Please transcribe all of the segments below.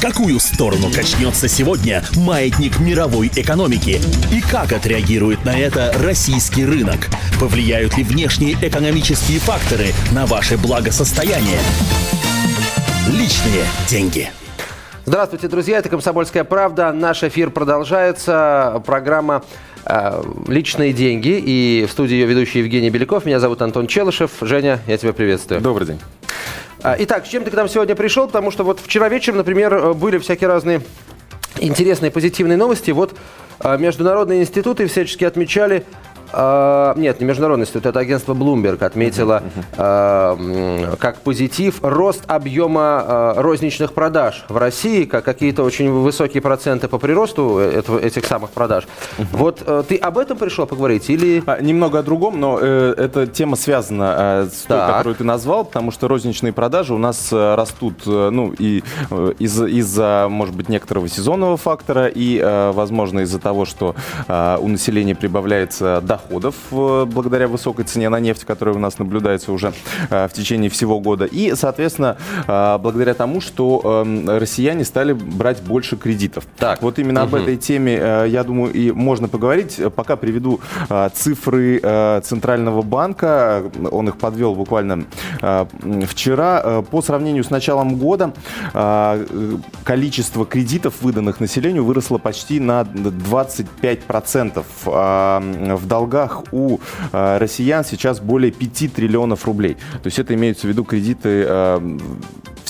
В какую сторону качнется сегодня маятник мировой экономики? И как отреагирует на это российский рынок? Повлияют ли внешние экономические факторы на ваше благосостояние? Личные деньги. Здравствуйте, друзья. Это «Комсомольская правда». Наш эфир продолжается. Программа э, «Личные деньги». И в студии ее ведущий Евгений Беляков. Меня зовут Антон Челышев. Женя, я тебя приветствую. Добрый день. А, итак, с чем ты к нам сегодня пришел? Потому что вот вчера вечером, например, э, были всякие разные интересные позитивные новости. Вот э, международные институты всячески отмечали а, нет, не международный институт, это агентство Bloomberg отметило uh-huh, как позитив рост объема а, розничных продаж в России, как какие-то очень высокие проценты по приросту этого, этих самых продаж. Вот э, ты об этом пришел поговорить или... А, немного о другом, но э, эта тема связана э, с той, так. которую ты назвал, потому что розничные продажи у нас э, растут, э, ну, и э, из- из-за, может быть, некоторого сезонного фактора, и, э, возможно, из-за того, что э, у населения прибавляется доход доходов э, благодаря высокой цене на нефть, которая у нас наблюдается уже э, в течение всего года. И, соответственно, э, благодаря тому, что эм, россияне стали брать больше кредитов. Так, вот именно угу. об этой теме, я думаю, и можно поговорить. Пока приведу цифры Центрального банка. Он их подвел буквально вчера. По сравнению с началом года количество кредитов, выданных населению, выросло почти на 25%. В долгах долгах у э, россиян сейчас более 5 триллионов рублей. То есть это имеется в виду кредиты э,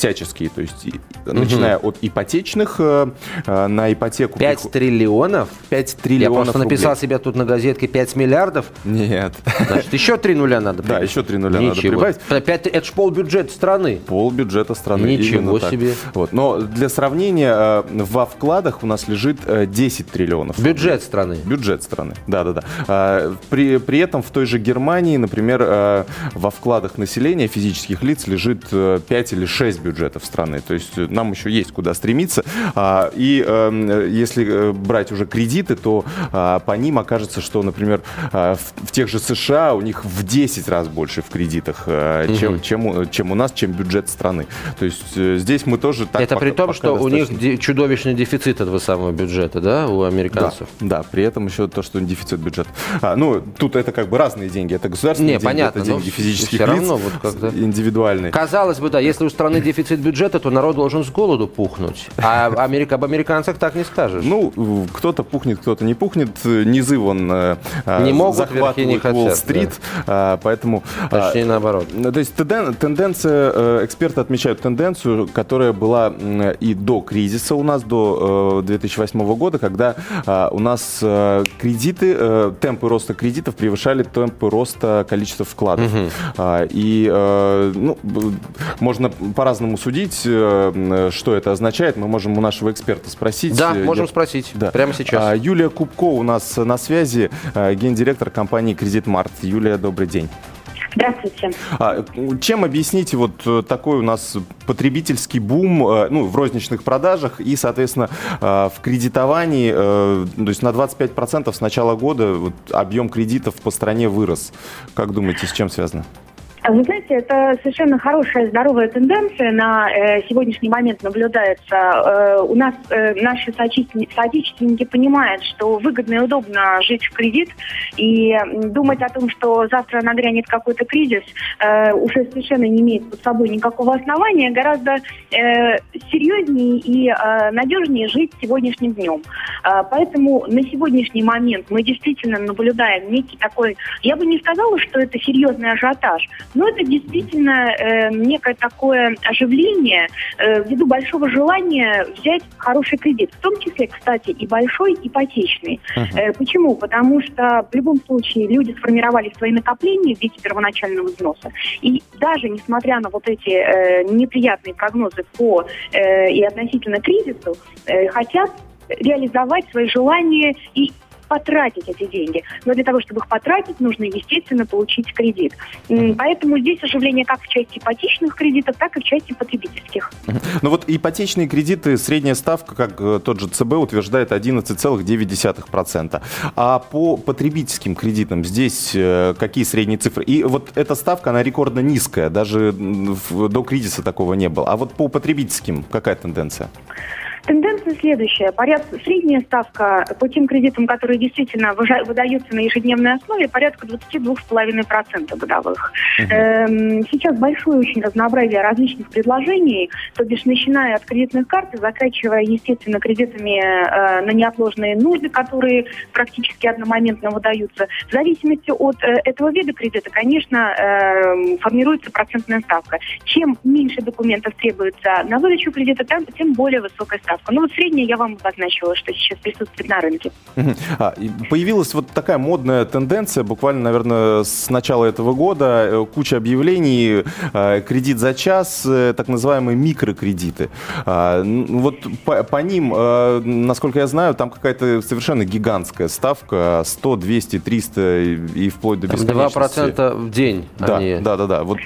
всяческие, то есть угу. начиная от ипотечных э, э на ипотеку. 5 триллионов? 5 триллионов Я просто рублей. написал себе тут на газетке 5 миллиардов. Нет. Значит, еще 3 нуля надо прибавить. Да, еще 3 нуля Ничего. надо прибавить. 5, это же полбюджета страны. Пол бюджета страны. Ничего себе. Вот. Но для сравнения, э, во вкладах у нас лежит 10 э, триллионов. Бюджет страны. Бюджет страны, да-да-да. При, при этом в той же Германии, например, во вкладах населения физических лиц лежит 5 или 6 бюджетов страны. То есть нам еще есть куда стремиться. А, и эм, если э, брать уже кредиты, то а, по ним окажется, что, например, а, в тех же США у них в 10 раз больше в кредитах, угу. чем, чем, чем у нас, чем бюджет страны. То есть э, здесь мы тоже так Это пока, при том, что достаточно... у них чудовищный дефицит этого самого бюджета, да, у американцев? Да, да при этом еще то, что дефицит бюджета. А, ну, тут это как бы разные деньги. Это государственные Не, деньги, понятно, это деньги физических лиц, равно, вот индивидуальные. Казалось бы, да, если у страны дефицит бюджета, то народ должен с голоду пухнуть. А Америка, об американцах так не скажешь. Ну, кто-то пухнет, кто-то не пухнет. Низы вон э, не могут, захватывают Уолл-стрит, да. поэтому... Почти наоборот. То есть тенденция, э, эксперты отмечают тенденцию, которая была и до кризиса у нас, до 2008 э, года, когда у нас кредиты, темпы роста кредитов превышали темпы роста количества вкладов. Угу. И ну, можно по-разному судить, что это означает. Мы можем у нашего эксперта спросить. Да, можем Я... спросить. Да. Прямо сейчас. А, Юлия Кубко у нас на связи, гендиректор компании Кредит Март. Юлия, добрый день. Здравствуйте. А, чем объясните вот э, такой у нас потребительский бум э, ну, в розничных продажах и, соответственно, в кредитовании, э, то есть на 25% с начала года вот, объем кредитов по стране вырос. Как думаете, с чем связано? Вы знаете, это совершенно хорошая, здоровая тенденция на э, сегодняшний момент наблюдается. Э, у нас э, наши соотечественники понимают, что выгодно и удобно жить в кредит, и думать о том, что завтра нагрянет какой-то кризис, э, уже совершенно не имеет под собой никакого основания, гораздо э, серьезнее и э, надежнее жить сегодняшним днем. Э, поэтому на сегодняшний момент мы действительно наблюдаем некий такой, я бы не сказала, что это серьезный ажиотаж, но это действительно э, некое такое оживление э, ввиду большого желания взять хороший кредит. В том числе, кстати, и большой ипотечный. Uh-huh. Э, почему? Потому что в любом случае люди сформировали свои накопления в виде первоначального взноса. И даже несмотря на вот эти э, неприятные прогнозы по э, и относительно кризису, э, хотят реализовать свои желания и потратить эти деньги. Но для того, чтобы их потратить, нужно, естественно, получить кредит. Поэтому здесь оживление как в части ипотечных кредитов, так и в части потребительских. Ну вот ипотечные кредиты, средняя ставка, как э, тот же ЦБ утверждает, 11,9%. А по потребительским кредитам здесь э, какие средние цифры? И вот эта ставка, она рекордно низкая, даже до кризиса такого не было. А вот по потребительским какая тенденция? Тенденция следующая. Порядка, средняя ставка по тем кредитам, которые действительно выдаются на ежедневной основе, порядка 22,5% годовых. Эм, сейчас большое очень разнообразие различных предложений, то бишь начиная от кредитных карт и заканчивая, естественно, кредитами э, на неотложные нужды, которые практически одномоментно выдаются. В зависимости от э, этого вида кредита, конечно, э, формируется процентная ставка. Чем меньше документов требуется на выдачу кредита, тем более высокая ставка. Ну вот средняя я вам обозначила, что сейчас присутствует на рынке. А, появилась вот такая модная тенденция, буквально, наверное, с начала этого года, э, куча объявлений, э, кредит за час, э, так называемые микрокредиты. А, вот по, по ним, насколько я знаю, там какая-то совершенно гигантская ставка, 100, 200, 300 и вплоть до бесконечности. 2% в день. Да, они... да, да, да. Вот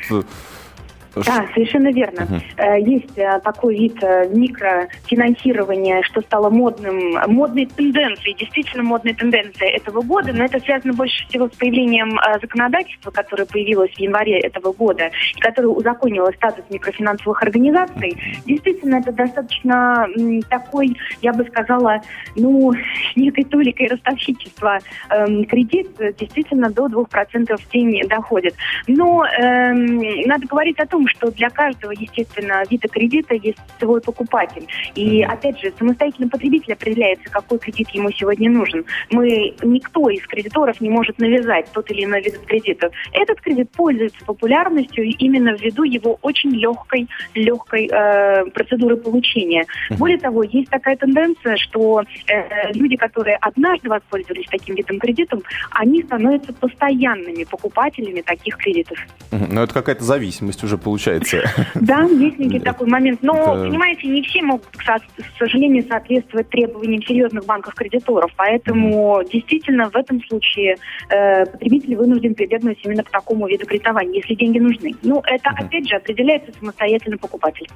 да, совершенно верно. Uh-huh. Есть э, такой вид э, микрофинансирования, что стало модным, модной тенденцией, действительно модной тенденцией этого года, но это связано больше всего с появлением законодательства, которое появилось в январе этого года, и которое узаконило статус микрофинансовых организаций. Действительно, это достаточно такой, я бы сказала, ну, некой толикой ростовщичества эм, кредит действительно до 2% в день доходит. Но эм, надо говорить о том, том, что для каждого, естественно, вида кредита есть свой покупатель. И, опять же, самостоятельно потребитель определяется, какой кредит ему сегодня нужен. Мы, никто из кредиторов не может навязать тот или иной вид кредита. Этот кредит пользуется популярностью именно ввиду его очень легкой, легкой э, процедуры получения. Более того, есть такая тенденция, что э, люди, которые однажды воспользовались таким видом кредитом, они становятся постоянными покупателями таких кредитов. Ну, это какая-то зависимость уже получается получается. Да, есть некий такой момент. Но, понимаете, не все могут, к сожалению, соответствовать требованиям серьезных банков-кредиторов. Поэтому действительно в этом случае э, потребитель вынужден прибегнуть именно к такому виду кредитования, если деньги нужны. Ну, это, опять же, определяется самостоятельно покупатель.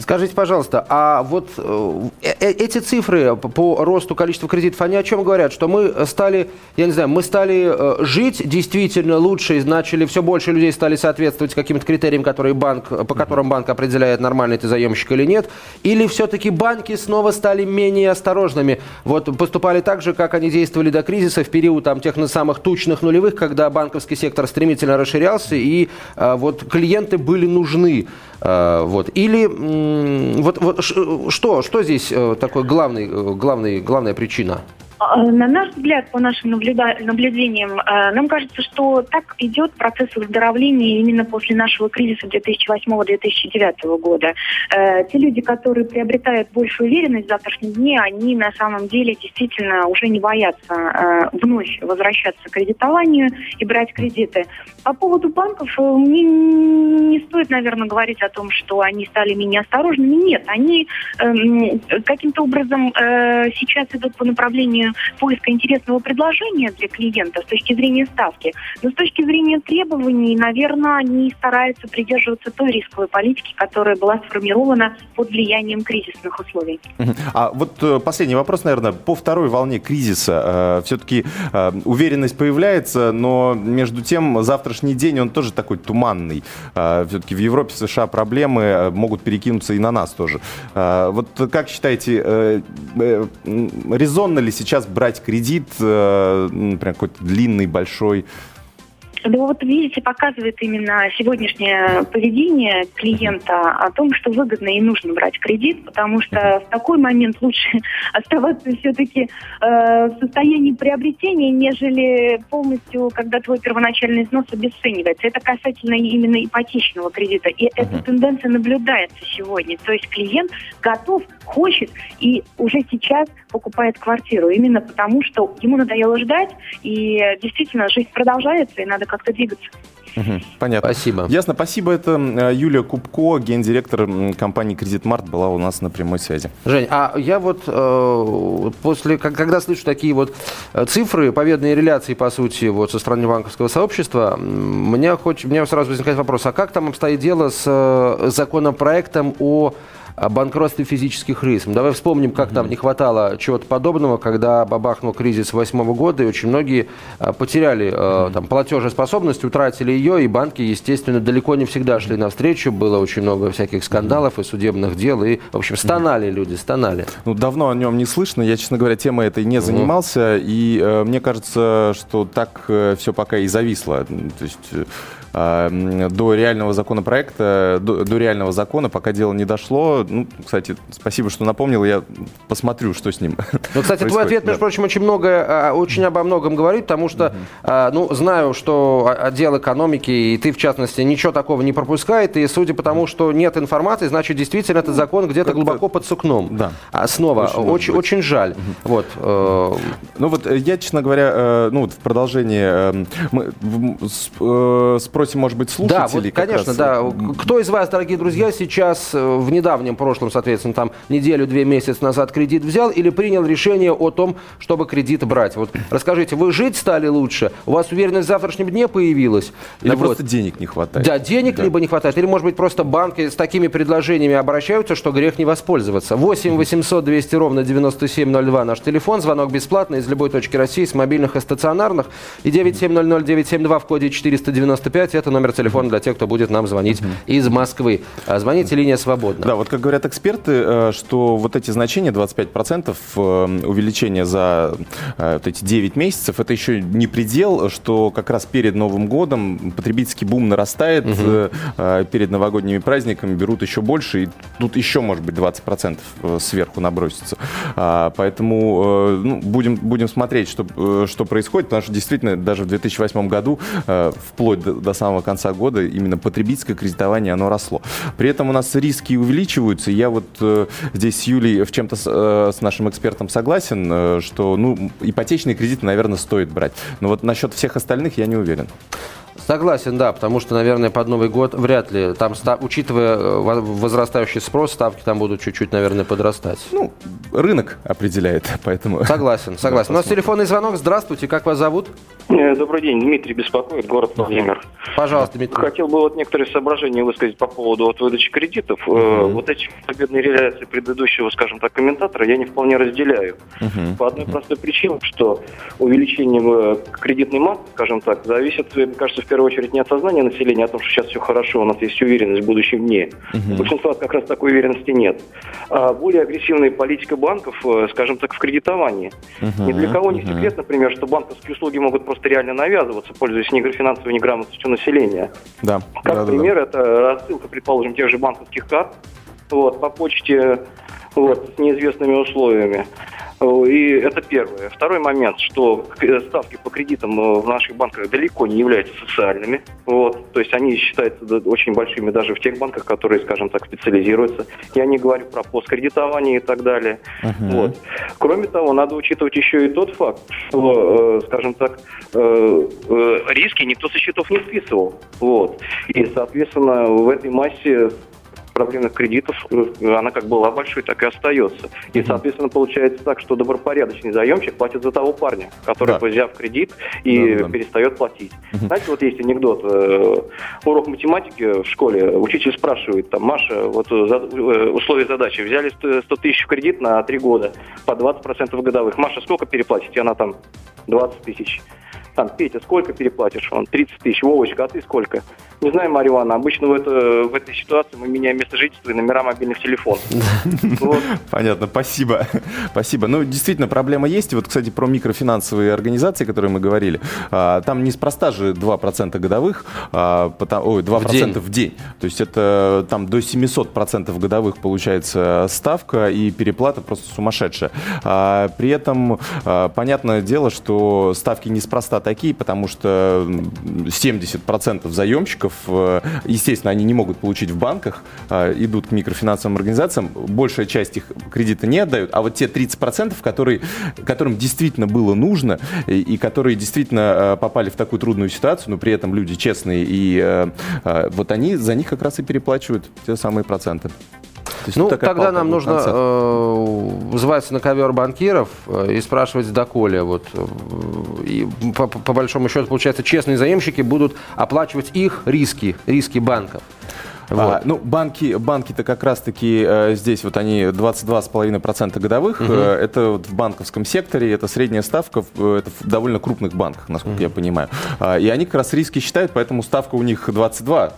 Скажите, пожалуйста, а вот э, э, эти цифры по росту количества кредитов, они о чем говорят? Что мы стали, я не знаю, мы стали жить действительно лучше, и начали, все больше людей стали соответствовать каким-то критериям, которые банк, по которым банк определяет, нормальный ты заемщик или нет? Или все-таки банки снова стали менее осторожными? Вот поступали так же, как они действовали до кризиса в период там, тех самых тучных нулевых, когда банковский сектор стремительно расширялся, и а, вот клиенты были нужны. А, вот. Или вот, вот что, что здесь э, такой главный, э, главный, главная причина? А, на наш взгляд, по нашим наблюдениям, э, нам кажется, что так идет процесс выздоровления именно после нашего кризиса 2008-2009 года. Э, те люди, которые приобретают большую уверенность в завтрашнем дне, они на самом деле действительно уже не боятся э, вновь возвращаться к кредитованию и брать кредиты. По поводу банков, мне не стоит, наверное, говорить о том, что они стали менее осторожными. Нет, они эм, каким-то образом сейчас идут по направлению поиска интересного предложения для клиента с точки зрения ставки, но с точки зрения требований, наверное, они стараются придерживаться той рисковой политики, которая была сформирована под влиянием кризисных условий. А вот э, последний вопрос, наверное, по второй волне кризиса. Э, все-таки э, уверенность появляется, но между тем завтрашний день, он тоже такой туманный. Все-таки в Европе, США проблемы могут перекинуться и на нас тоже. Вот как считаете, резонно ли сейчас сейчас брать кредит, э, например, какой-то длинный, большой, ну вот видите, показывает именно сегодняшнее поведение клиента о том, что выгодно и нужно брать кредит, потому что в такой момент лучше оставаться все-таки э, в состоянии приобретения, нежели полностью, когда твой первоначальный взнос обесценивается. Это касательно именно ипотечного кредита. И эта тенденция наблюдается сегодня. То есть клиент готов, хочет и уже сейчас покупает квартиру. Именно потому, что ему надоело ждать, и действительно жизнь продолжается, и надо как-то двигаться. Угу, понятно. Спасибо. Ясно, спасибо. Это э, Юлия Кубко, гендиректор компании «Кредитмарт», была у нас на прямой связи. Жень, а я вот э, после, когда слышу такие вот э, цифры, победные реляции, по сути, вот со стороны банковского сообщества, мне, хоть, мне сразу возникает вопрос, а как там обстоит дело с э, законопроектом о банкротстве физических лиц. Давай вспомним, как там не хватало чего-то подобного, когда бабахнул кризис восьмого года, и очень многие а, потеряли э, там, платежеспособность, утратили ее, и банки, естественно, далеко не всегда шли навстречу. Было очень много всяких скандалов и судебных дел, и, в общем, стонали люди, стонали. Ну, давно о нем не слышно. Я, честно говоря, темой этой не занимался, и э, мне кажется, что так э, все пока и зависло. То есть э, до реального законопроекта, до, до реального закона, пока дело не дошло. Ну, кстати, спасибо, что напомнил, я посмотрю, что с ним. Ну, кстати, твой ответ, между прочим, очень много, а, очень обо многом говорит, потому что, uh ну, знаю, что отдел экономики, и ты, в частности, ничего такого не пропускает, и судя по тому, что нет информации, значит, действительно, этот закон где-то глубоко под сукном. Да. А снова, очень, очень, очень жаль. Вот. Э, ну, вот я, честно говоря, э, ну, вот в продолжение мы спросим спросим, может быть, слушателей. Да, вот, конечно, да. Кто из вас, дорогие друзья, сейчас э, в недавнем прошлом, соответственно, там неделю-две месяца назад кредит взял или принял решение о том, чтобы кредит брать? Вот расскажите, вы жить стали лучше? У вас уверенность в завтрашнем дне появилась? Или вот. просто денег не хватает? Да, денег да. либо не хватает, или, может быть, просто банки с такими предложениями обращаются, что грех не воспользоваться. 8 800 200 ровно 9702 наш телефон, звонок бесплатный из любой точки России, с мобильных и стационарных, и 9700 972 в коде 495 кстати, это номер телефона для тех, кто будет нам звонить из Москвы. А, звоните, линия свободна. Да, вот как говорят эксперты, э, что вот эти значения, 25% э, увеличения за э, вот эти 9 месяцев, это еще не предел, что как раз перед Новым годом потребительский бум нарастает, угу. перед новогодними праздниками берут еще больше, и тут еще, может быть, 20% сверху набросится. А, поэтому ну, будем, будем смотреть, что, что происходит, потому что действительно даже в 2008 году, вплоть до, до самого конца года именно потребительское кредитование, оно росло. При этом у нас риски увеличиваются. Я вот э, здесь с Юлей в чем-то с, э, с нашим экспертом согласен, э, что ну, ипотечные кредиты, наверное, стоит брать. Но вот насчет всех остальных я не уверен. Согласен, да, потому что, наверное, под Новый год вряд ли. Там, учитывая э, возрастающий спрос, ставки там будут чуть-чуть, наверное, подрастать. Ну, рынок определяет, поэтому... Согласен, согласен. У нас телефонный звонок. Здравствуйте, как вас зовут? Э, добрый день, Дмитрий беспокоит, город Владимир. Пожалуйста, Дмитрий. Хотел бы вот некоторые соображения высказать по поводу вот выдачи кредитов. Угу. Вот эти победные реляции предыдущего, скажем так, комментатора я не вполне разделяю. Угу. По одной простой причине, что увеличение кредитной массы, скажем так, зависит, мне кажется, в первую очередь не от сознания населения, а о том, что сейчас все хорошо, у нас есть уверенность в будущем дне. Угу. Большинства как раз такой уверенности нет. А более агрессивная политика банков, э, скажем так, в кредитовании. Угу. Ни для кого не секрет, например, что банковские услуги могут просто реально навязываться, пользуясь финансовой неграмотностью населения. Да. Как да, пример, да, да. это рассылка, предположим, тех же банковских карт вот, по почте вот, с неизвестными условиями. И это первое. Второй момент, что ставки по кредитам э, в наших банках далеко не являются социальными. Вот. То есть они считаются очень большими даже в тех банках, которые, скажем так, специализируются. Я не говорю про посткредитование и так далее. Uh-huh. Вот. Кроме того, надо учитывать еще и тот факт, что, э, скажем так, э, риски никто со счетов не списывал. Вот. И, соответственно, в этой массе проблемных кредитов, э, она как была большой, так и остается. И, соответственно, получается так, что добропорядочный заемщик платит за того парня, который, да. взяв кредит, и да, да. перестает платить. Угу. Знаете, вот есть анекдот. Э, урок математики в школе, учитель спрашивает, там, Маша, вот э, условия задачи, взяли 100 тысяч в кредит на 3 года, по 20% годовых. Маша, сколько переплатите? Она там 20 тысяч. Там, Петя, сколько переплатишь? Он 30 тысяч. Вовочка, а ты сколько? Не знаю, Марья Ивановна, обычно в, это, в этой ситуации мы меняем место жительства и номера мобильных телефонов. Понятно, спасибо. Спасибо. Ну, действительно, проблема есть. Вот, кстати, про микрофинансовые организации, которые мы говорили. А, там неспроста же 2% годовых, а, ой, 2% в день. То есть это там до 700% годовых получается ставка и переплата просто сумасшедшая. А, при этом, понятное дело, что ставки неспроста такие, потому что 70% заемщиков, э, естественно, они не могут получить в банках, э, идут к микрофинансовым организациям, большая часть их кредита не отдают, а вот те 30%, которые, которым действительно было нужно и, и которые действительно попали в такую трудную ситуацию, но при этом люди честные, и вот они за них как раз и переплачивают те самые проценты есть, ну, тогда нам нужно э, вызываться на ковер банкиров э, и спрашивать доколе. Вот, э, и по, по большому счету, получается, честные заемщики будут оплачивать их риски, риски банков. А, вот. А, ну, банки, банки-то как раз-таки э, здесь вот они 22,5% годовых. Угу. Э, это вот в банковском секторе, это средняя ставка, в, это в довольно крупных банках, насколько угу. я понимаю. А, и они как раз риски считают, поэтому ставка у них 22%,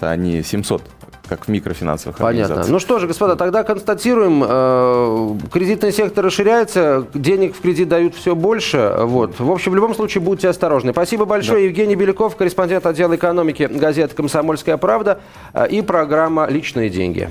а не 700 как в микрофинансовых Понятно. Ну что же, господа, тогда констатируем, э, кредитный сектор расширяется, денег в кредит дают все больше. Вот. В общем, в любом случае, будьте осторожны. Спасибо большое. Да. Евгений Беляков, корреспондент отдела экономики газеты «Комсомольская правда» э, и программа «Личные деньги».